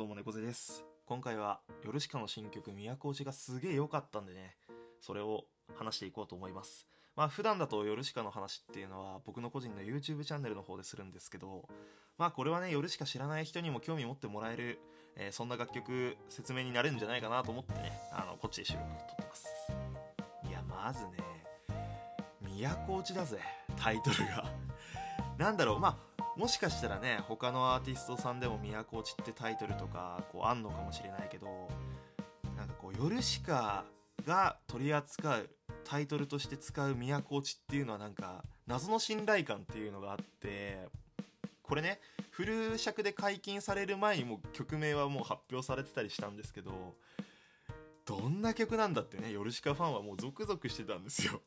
どうも猫背です。今回はヨルシカの新曲「都落ち」がすげえ良かったんでねそれを話していこうと思います。まあ普段だとヨルシカの話っていうのは僕の個人の YouTube チャンネルの方でするんですけどまあこれはねヨルシカ知らない人にも興味持ってもらえる、えーそんな楽曲説明になれるんじゃないかなと思ってねあのこっちで収録撮ってます。いやまずね都落ちだぜタイトルが。なんだろうまあもしかしたらね他のアーティストさんでも「都落ち」ってタイトルとかこうあんのかもしれないけどなんかこうヨルシカが取り扱うタイトルとして使う「都落ち」っていうのはなんか謎の信頼感っていうのがあってこれねフル尺で解禁される前にもう曲名はもう発表されてたりしたんですけどどんな曲なんだってねヨルシカファンはもうゾクゾクしてたんですよ。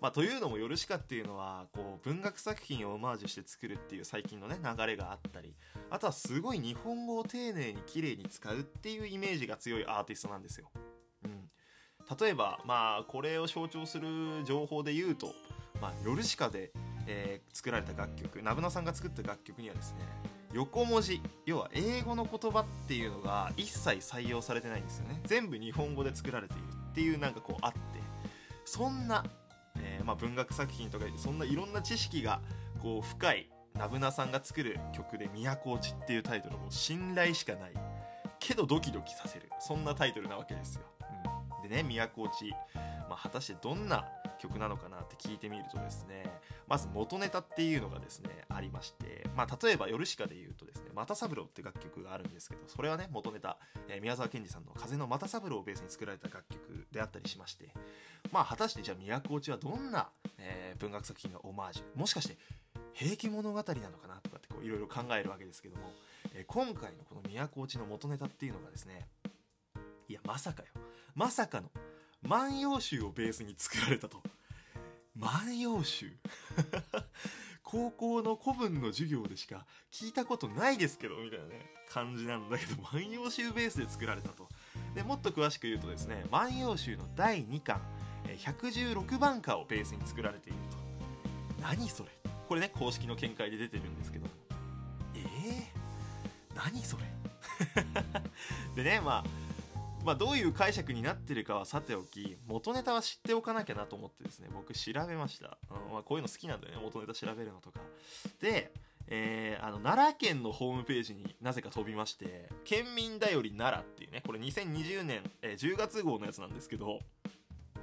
まあ、というのもヨルシカっていうのはこう文学作品をオマージュして作るっていう最近のね流れがあったりあとはすごい日本語を丁寧に綺麗に使うっていうイメージが強いアーティストなんですよ。うん、例えばまあこれを象徴する情報で言うと、まあ、ヨルシカで、えー作られた楽曲ナブナさんが作った楽曲にはですね横文字要は英語の言葉っていうのが一切採用されてないんですよね全部日本語で作られているっていうなんかこうあってそんな、まあ、文学作品とかそんないろんな知識がこう深いナブナさんが作る曲で「都落ち」っていうタイトルも信頼しかない。けどドキドキさせる。そんなタイトルなわけですよ、うん、でね「都落ち」まあ、果たしてどんな曲なのかなって聞いてみるとですねまず元ネタっていうのがですねありまして、まあ、例えばヨルシカで言うとですね「又三郎」って楽曲があるんですけどそれはね元ネタ、えー宮沢賢治さんの「風の又三郎」をベースに作られた楽曲であったりしましてまあ果たしてじゃあ都落ちはどんな、えー文学作品がオマージュもしかして平家物語なのかなとかっていろいろ考えるわけですけども、えー今回のこの都落ちの元ネタっていうのがですねいやまさかよ。まさかの「万葉集」をベースに作られたと。万葉集。高校の古文の授業でしか聞いたことないですけどみたいなね感じなんだけど万葉集ベースで作られたと。でもっと詳しく言うとですね万葉集の第2巻116番歌をベースに作られていると。何それ？これね公式の見解で出てるんですけどえー、何それ？でねまあまあどういう解釈になってるかはさておき元ネタは知っておかなきゃなと思ってですね僕調べました、うんまあ、こういうの好きなんだよね元ネタ調べるのとか。でえーあの奈良県のホームページになぜか飛びまして「県民だより奈良」っていうねこれ2020年、えー10月号のやつなんですけど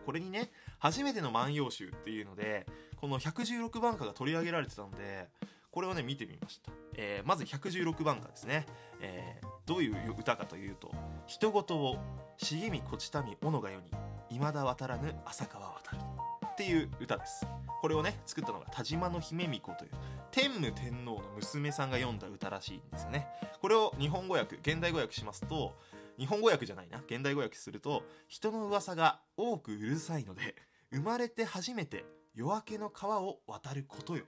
これにね初めての万葉集っていうのでこの116番歌が取り上げられてたんでこれをね見てみました、えーまず116番歌ですね、えーどういう歌かというと「人事を茂みこちたみ斧が世に未だ渡らぬ浅川渡る」っていう歌です。これをね作ったのが田島の姫巫女という天武天皇の娘さんが読んだ歌らしいんですよね。これを日本語訳現代語訳しますと日本語訳じゃないな現代語訳すると人の噂が多くうるさいので生まれて初めて夜明けの川を渡ることよ。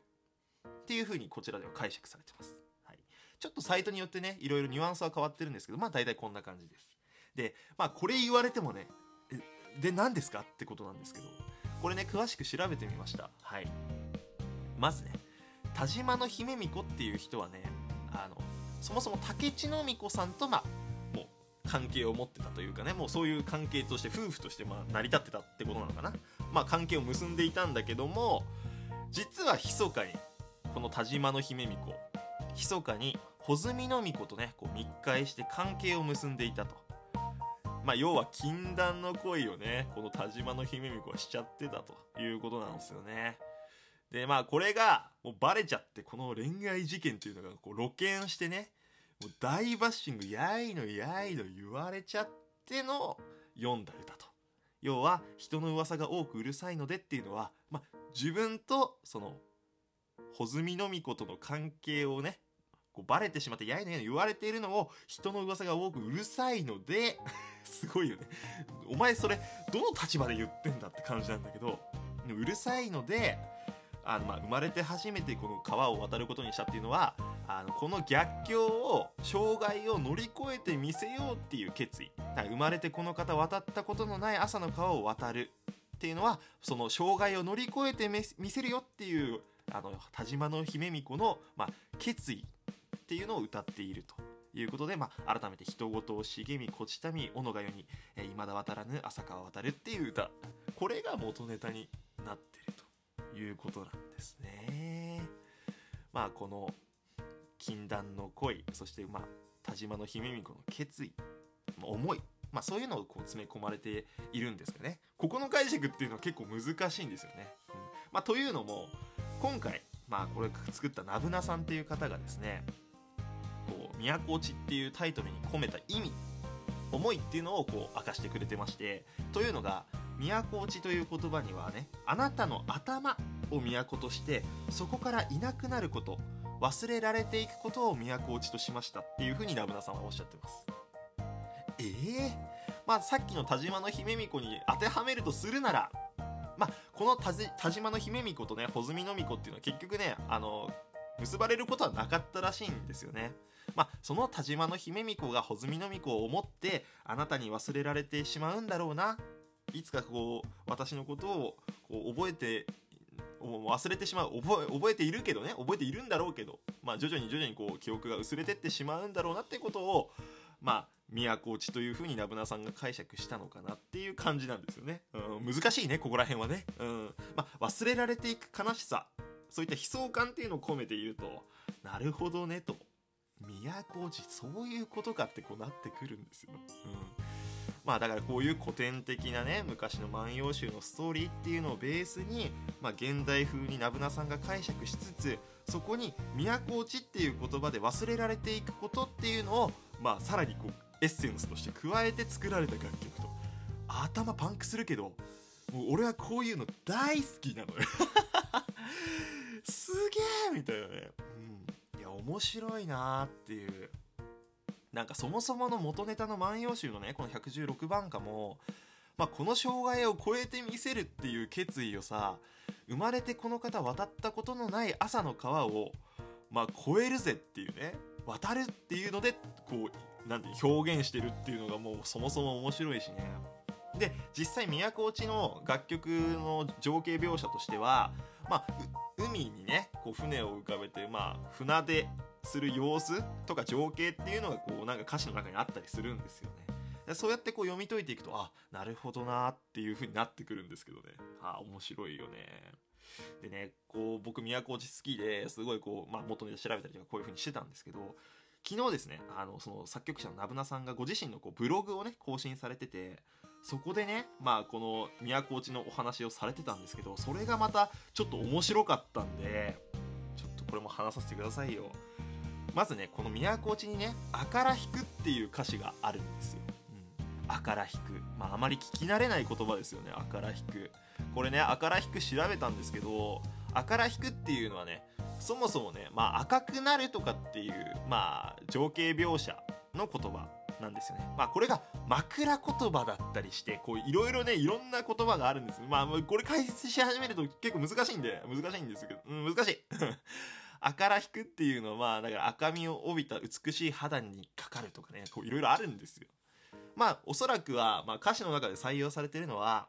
っていう風にこちらでは解釈されてます、はい、ちょっとサイトによってねいろいろニュアンスは変わってるんですけどまあ大体こんな感じです。でまあこれ言われてもねで何ですか？ってことなんですけどこれね詳しく調べてみました。はい。まずね田島の姫巫女っていう人はねあのそもそも竹地の巫女さんとまあもう関係を持ってたというかねもうそういう関係として夫婦としてまあ成り立ってたってことなのかな。まあ関係を結んでいたんだけども実は密かにこの田島の姫巫女密かに穂積の巫女とねこう密会して関係を結んでいたと。まあ要は禁断の恋をねこの田島の姫巫女はしちゃってたということなんですよね。でまあこれがもうバレちゃってこの恋愛事件っていうのがこう露見してねもう大バッシングやいのやいの言われちゃっての読んだ歌と。要は人の噂が多くうるさいのでっていうのは、まあ、自分とその穂積の巫女との関係をねこうバレてしまってやいのやいの言われているのを人の噂が多くうるさいので すごいよね。お前それどの立場で言ってんだって感じなんだけどうるさいのであのまあ生まれて初めてこの川を渡ることにしたっていうのはあのこの逆境を障害を乗り越えてみせようっていう決意。だから生まれてこの方渡ったことのない朝の川を渡るっていうのはその障害を乗り越えてみせるよっていうあの田島の姫巫女の、まあ、決意っていうのを歌っているということで、まあ、改めて人事を茂みこちたみ小野が世に、えー、だ渡らぬ浅川渡るっていう歌。これが元ネタになってるということなんですね。まあこの禁断の恋そしてまあ田島の姫巫女の決意思いまあ、そういうのをこう詰め込まれているんですよね。ここの解釈っていうのは結構難しいんですよね、うん。まあ、というのも今回、まあ、これ作ったナブナさんっていう方がですねこう都落ちっていうタイトルに込めた意味思いっていうのをこう明かしてくれてましてというのが都落ちという言葉にはねあなたの頭を都としてそこからいなくなること忘れられていくことを都落ちとしましたっていうふうにナブナさんはおっしゃってます。ええー、まあさっきの田島の姫巫女に当てはめるとするならまあこの田島の姫巫女とね穂積の巫女っていうのは結局ねあの結ばれることはなかったらしいんですよね。まあ、その田島の姫巫女が穂積の巫女を思ってあなたに忘れられてしまうんだろうな。いつかこう私のことをこう覚えて忘れてしまう覚え覚えているけどね覚えているんだろうけど、まあ、徐々に徐々にこう記憶が薄れてってしまうんだろうなってことをまあ都落ちというふうにナブナさんが解釈したのかなっていう感じなんですよね、うん、難しいねここら辺はね、うんまあ、忘れられていく悲しさそういった悲壮感っていうのを込めているとなるほどねと。都落ちそういうことかってこうなってくるんですよ、うん。まあだからこういう古典的なね昔の万葉集のストーリーっていうのをベースに、まあ、現代風にナブナさんが解釈しつつそこに都落ちっていう言葉で忘れられていくことっていうのを、まあ、さらにこうエッセンスとして加えて作られた楽曲と。頭パンクするけどもう俺はこういうの大好きなのよ。すげえみたいなね、うん、いや面白いなーっていう。なんかそもそもの元ネタの万葉集のねこの116番歌も、まあ、この障害を超えてみせるっていう決意をさ生まれてこの方渡ったことのない朝の川を、まあ、超えるぜっていうね。渡るっていうのでこうなんて表現してるっていうのがもうそもそも面白いしね。で実際都落ちの楽曲の情景描写としては、まあ、海にねこう船を浮かべて、まあ、船でする様子とか情景っていうのがこうなんか歌詞の中にあったりするんですよね。そうやってこう読み解いていくとあなるほどなっていう風になってくるんですけどね。あ面白いよね。でねこう僕都落ち好きですごいこう、まあ、元ネタ調べたりとかこういう風にしてたんですけど昨日ですねあのその作曲者のナブナさんがご自身のこうブログをね更新されててそこでねまあこの都落ちのお話をされてたんですけどそれがまたちょっと面白かったんでちょっとこれも話させてくださいよ。まずねこの都落ちにね「あから引く」っていう歌詞があるんですよ。うん、あから引く、まあ、あまり聞き慣れない言葉ですよねあから引く。これねあから引く調べたんですけどあから引くっていうのはねそもそもね、まあ、赤くなるとかっていう、まあ、情景描写の言葉なんですよね。まあこれが枕言葉だったりして、こういろいろね、いろんな言葉があるんです。まあこれ解説し始めると結構難しいんで、難しいんですけど、うん、難しい。赤ら引くっていうのはだから赤みを帯びた美しい肌にかかるとかねいろいろあるんですよまあおそらくは、まあ、歌詞の中で採用されてるのは、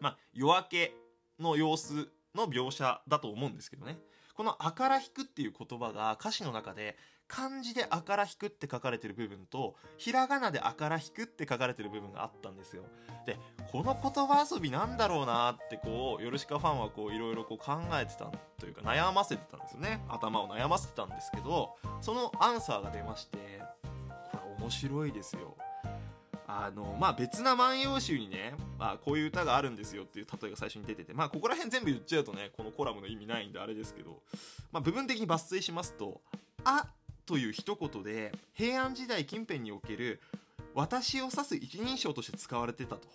まあ、夜明けの様子の描写だと思うんですけどね。この「赤ら引く」っていう言葉が歌詞の中で漢字で「あから引く」って書かれてる部分とひらがなで「あから引く」って書かれてる部分があったんですよ。でこの言葉遊びなんだろうなってこうヨルシカファンはこういろいろ考えてたというか悩ませてたんですよね。頭を悩ませてたんですけどそのアンサーが出ましてこれ面白いですよ。あのまあ別な万葉集にね、まあ、こういう歌があるんですよっていう例えが最初に出ててまあここら辺全部言っちゃうとねこのコラムの意味ないんであれですけど、まあ、部分的に抜粋しますと「あ」という一言で平安時代近辺における私を指す一人称として使われてたと。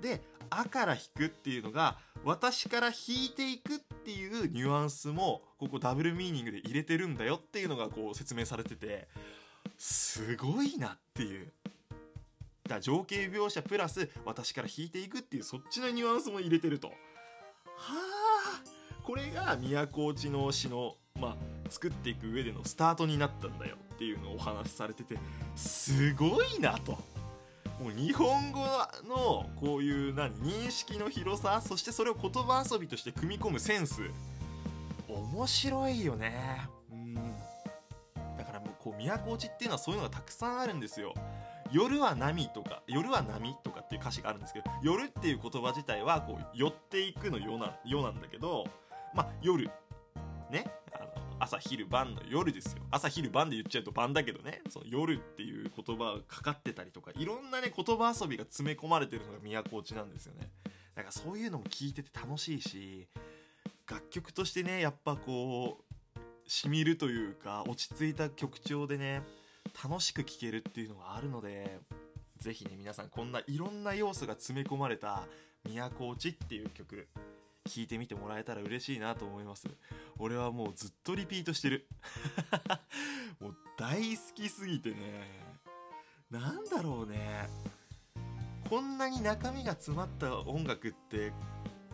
で「あ」から引くっていうのが私から引いていくっていうニュアンスもここダブルミーニングで入れてるんだよっていうのがこう説明されててすごいなっていう。だ情景描写プラス私から引いていくっていうそっちのニュアンスも入れてると。はあ。これが都落ちの詩のまあ、作っていく上でのスタートになったんだよっていうのをお話しされててすごいなと。もう日本語のこういう何認識の広さそしてそれを言葉遊びとして組み込むセンス。面白いよね。うん。だからもうこう都落ちっていうのはそういうのがたくさんあるんですよ。夜は波とか夜は波とかっていう歌詞があるんですけど夜っていう言葉自体はこう寄っていくのよなよなんだけどまあ夜ねあの朝昼晩の夜ですよ。朝昼晩で言っちゃうと晩だけどね。その夜っていう言葉がかかってたりとかいろんなね言葉遊びが詰め込まれてるのが都落ちなんですよね。だからそういうのも聞いてて楽しいし楽曲としてねやっぱこうしみるというか落ち着いた曲調でね楽しく聴けるっていうのがあるのでぜひね皆さんこんないろんな要素が詰め込まれた「都落ち」っていう曲聴いてみてもらえたら嬉しいなと思います。俺はもうずっとリピートしてる。もう大好きすぎてね。なんだろうね。こんなに中身が詰まった音楽って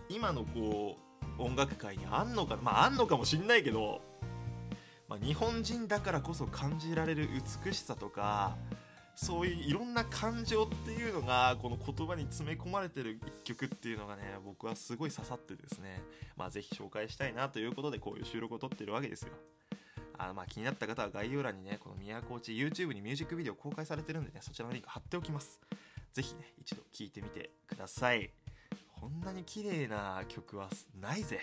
今のこう音楽界にあんのかまああんのかもしんないけどまあ、日本人だからこそ感じられる美しさとかそういういろんな感情っていうのがこの言葉に詰め込まれてる一曲っていうのがね僕はすごい刺さってですねまあぜひ紹介したいなということでこういう収録を撮ってるわけですよ。あまあ気になった方は概要欄にねこの宮古内 YouTube にミュージックビデオ公開されてるんでねそちらのリンク貼っておきます。ぜひね一度聴いてみてください。こんなに綺麗な曲はないぜ。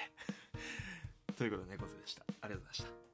ということで猫背でした。ありがとうございました。